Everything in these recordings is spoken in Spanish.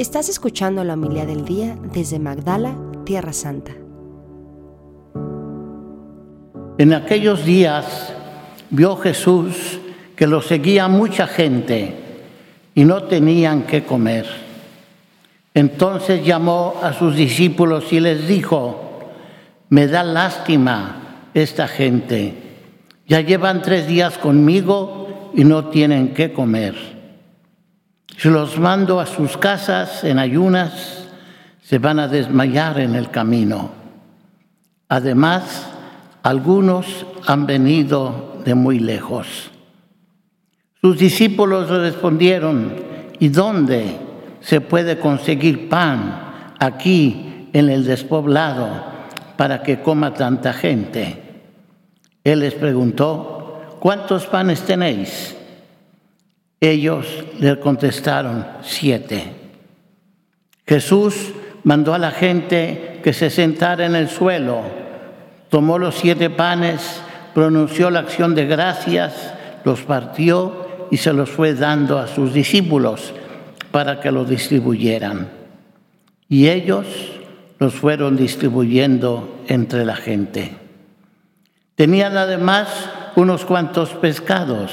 Estás escuchando la humildad del día desde Magdala, Tierra Santa. En aquellos días vio Jesús que lo seguía mucha gente y no tenían qué comer. Entonces llamó a sus discípulos y les dijo, me da lástima esta gente. Ya llevan tres días conmigo y no tienen qué comer. Si los mando a sus casas en ayunas, se van a desmayar en el camino. Además, algunos han venido de muy lejos. Sus discípulos le respondieron, ¿y dónde se puede conseguir pan aquí en el despoblado para que coma tanta gente? Él les preguntó, ¿cuántos panes tenéis? Ellos le contestaron, siete. Jesús mandó a la gente que se sentara en el suelo, tomó los siete panes, pronunció la acción de gracias, los partió y se los fue dando a sus discípulos para que los distribuyeran. Y ellos los fueron distribuyendo entre la gente. Tenían además unos cuantos pescados.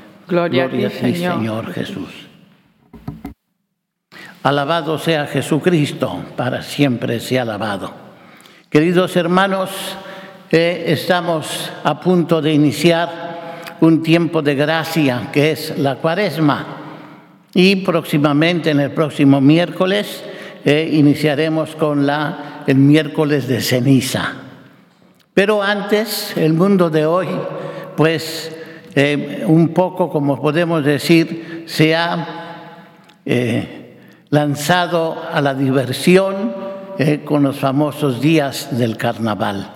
Gloria, a ti, Señor. Señor Jesús. Alabado sea Jesucristo, para siempre sea alabado. Queridos hermanos, eh, estamos a punto de iniciar un tiempo de gracia que es la cuaresma. Y próximamente, en el próximo miércoles, eh, iniciaremos con la, el miércoles de ceniza. Pero antes, el mundo de hoy, pues eh, un poco, como podemos decir, se ha eh, lanzado a la diversión con los famosos días del carnaval.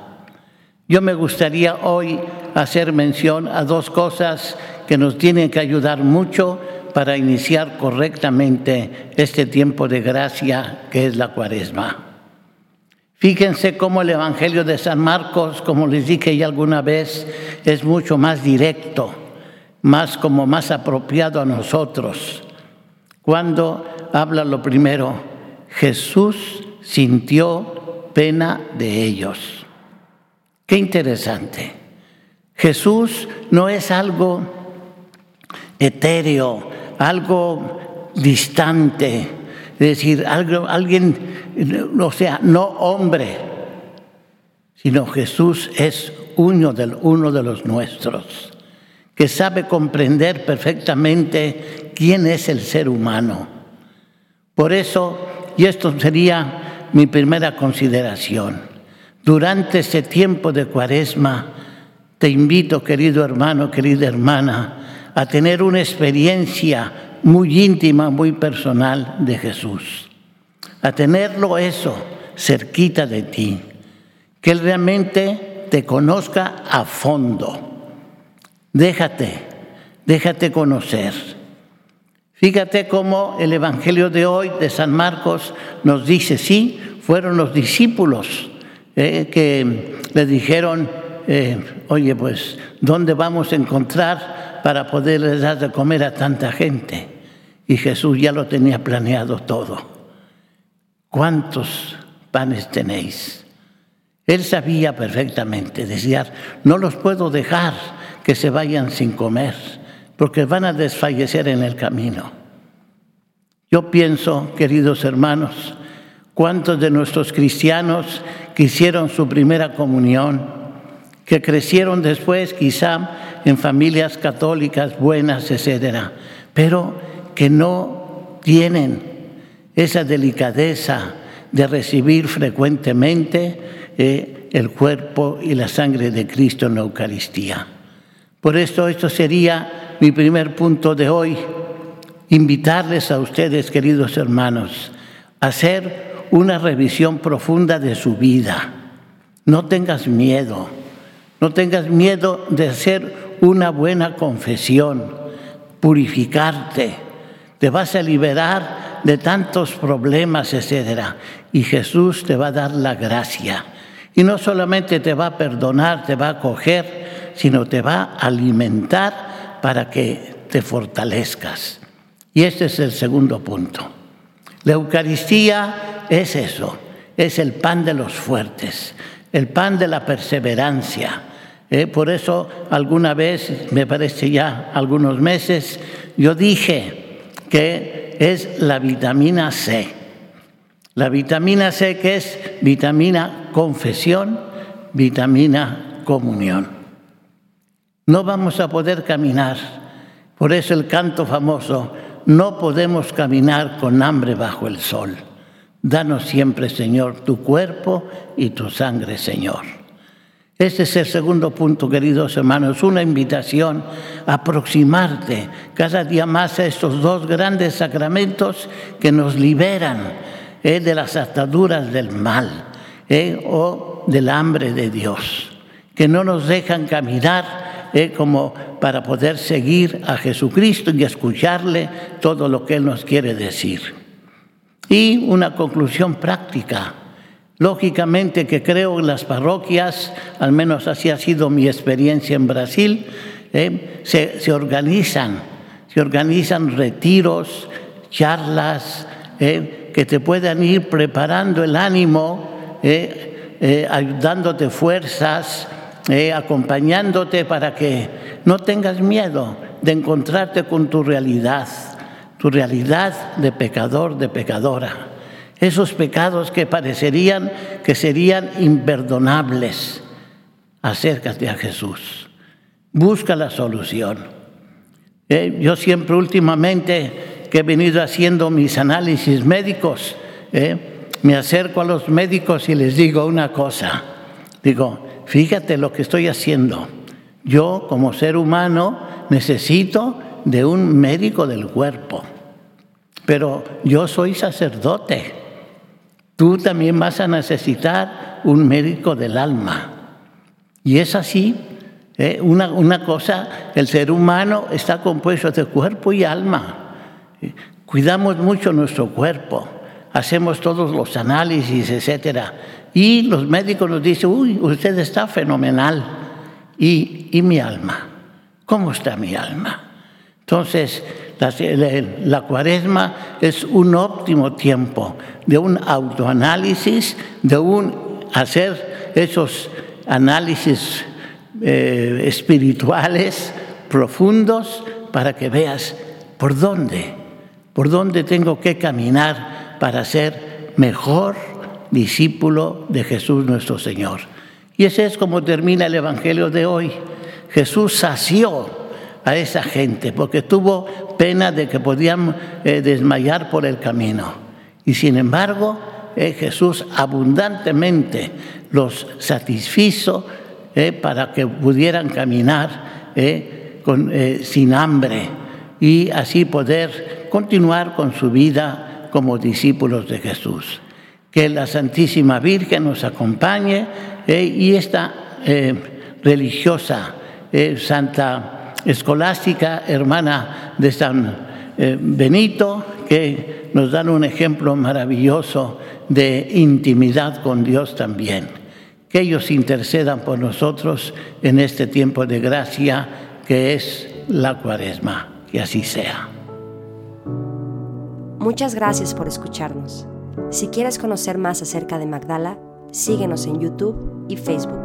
Yo me gustaría hoy hacer mención a dos cosas que nos tienen que ayudar mucho para iniciar correctamente este tiempo de gracia que es la cuaresma. Fíjense cómo el Evangelio de San Marcos, como les dije ya alguna vez, es mucho más directo, más como más apropiado a nosotros. Cuando habla lo primero, Jesús sintió pena de ellos. Qué interesante. Jesús no es algo etéreo, algo distante, es decir, algo, alguien, o sea, no hombre, sino Jesús es uno de, uno de los nuestros, que sabe comprender perfectamente quién es el ser humano. Por eso, y esto sería mi primera consideración, durante este tiempo de cuaresma, te invito, querido hermano, querida hermana, a tener una experiencia muy íntima, muy personal de Jesús. A tenerlo eso cerquita de ti. Que Él realmente te conozca a fondo. Déjate, déjate conocer. Fíjate cómo el Evangelio de hoy de San Marcos nos dice, sí, fueron los discípulos eh, que le dijeron, eh, oye, pues, ¿dónde vamos a encontrar para poderles dar de comer a tanta gente? Y Jesús ya lo tenía planeado todo. ¿Cuántos panes tenéis? Él sabía perfectamente, decía, no los puedo dejar que se vayan sin comer, porque van a desfallecer en el camino. Yo pienso, queridos hermanos, cuántos de nuestros cristianos que hicieron su primera comunión, que crecieron después quizá en familias católicas buenas, etcétera, pero que no tienen esa delicadeza de recibir frecuentemente eh, el cuerpo y la sangre de Cristo en la Eucaristía. Por esto, esto sería mi primer punto de hoy, invitarles a ustedes, queridos hermanos, hacer una revisión profunda de su vida. No tengas miedo, no tengas miedo de hacer una buena confesión, purificarte. Te vas a liberar de tantos problemas, etcétera, y Jesús te va a dar la gracia. Y no solamente te va a perdonar, te va a acoger, sino te va a alimentar para que te fortalezcas. Y este es el segundo punto. La Eucaristía es eso, es el pan de los fuertes, el pan de la perseverancia. Eh, por eso alguna vez, me parece ya algunos meses, yo dije que es la vitamina C. La vitamina C que es vitamina confesión, vitamina comunión. No vamos a poder caminar. Por eso el canto famoso, no podemos caminar con hambre bajo el sol. Danos siempre, Señor, tu cuerpo y tu sangre, Señor. Este es el segundo punto, queridos hermanos, una invitación a aproximarte cada día más a estos dos grandes sacramentos que nos liberan eh, de las ataduras del mal eh, o del hambre de Dios, que no nos dejan caminar como para poder seguir a Jesucristo y escucharle todo lo que Él nos quiere decir. Y una conclusión práctica. Lógicamente que creo las parroquias, al menos así ha sido mi experiencia en Brasil, ¿eh? se, organizan, se organizan retiros, charlas, ¿eh? que te puedan ir preparando el ánimo, ¿eh? ayudándote fuerzas, eh, acompañándote para que no tengas miedo de encontrarte con tu realidad, tu realidad de pecador, de pecadora. Esos pecados que parecerían que serían imperdonables. Acércate a Jesús. Busca la solución. Eh, yo siempre últimamente que he venido haciendo mis análisis médicos, eh, me acerco a los médicos y les digo una cosa. Digo, fíjate lo que estoy haciendo. Yo como ser humano necesito de un médico del cuerpo, pero yo soy sacerdote. Tú también vas a necesitar un médico del alma. Y es así, ¿eh? una, una cosa, el ser humano está compuesto de cuerpo y alma. Cuidamos mucho nuestro cuerpo, hacemos todos los análisis, etcétera y los médicos nos dicen, uy, usted está fenomenal. ¿Y, y mi alma? ¿Cómo está mi alma? Entonces, la, cuaresma es un óptimo tiempo de un autoanálisis, de un hacer esos análisis eh, espirituales profundos para que veas por dónde, por dónde tengo que caminar para ser mejor discípulo de Jesús nuestro Señor. Y ese es como termina el Evangelio de hoy. Jesús sació a esa gente porque tuvo pena de que podían eh, desmayar por el camino. Y sin embargo, eh, Jesús abundantemente los satisfizo eh, para que pudieran caminar sin hambre y así poder continuar con su vida como discípulos de Jesús que la Santísima Virgen nos acompañe y esta religiosa, Santa Escolástica, hermana de San Benito, que nos dan un ejemplo maravilloso de intimidad con Dios también. Que ellos intercedan por nosotros en este tiempo de gracia que es la cuaresma. Que así sea. Muchas gracias por escucharnos. Si quieres conocer más acerca de Magdala, síguenos en YouTube y Facebook.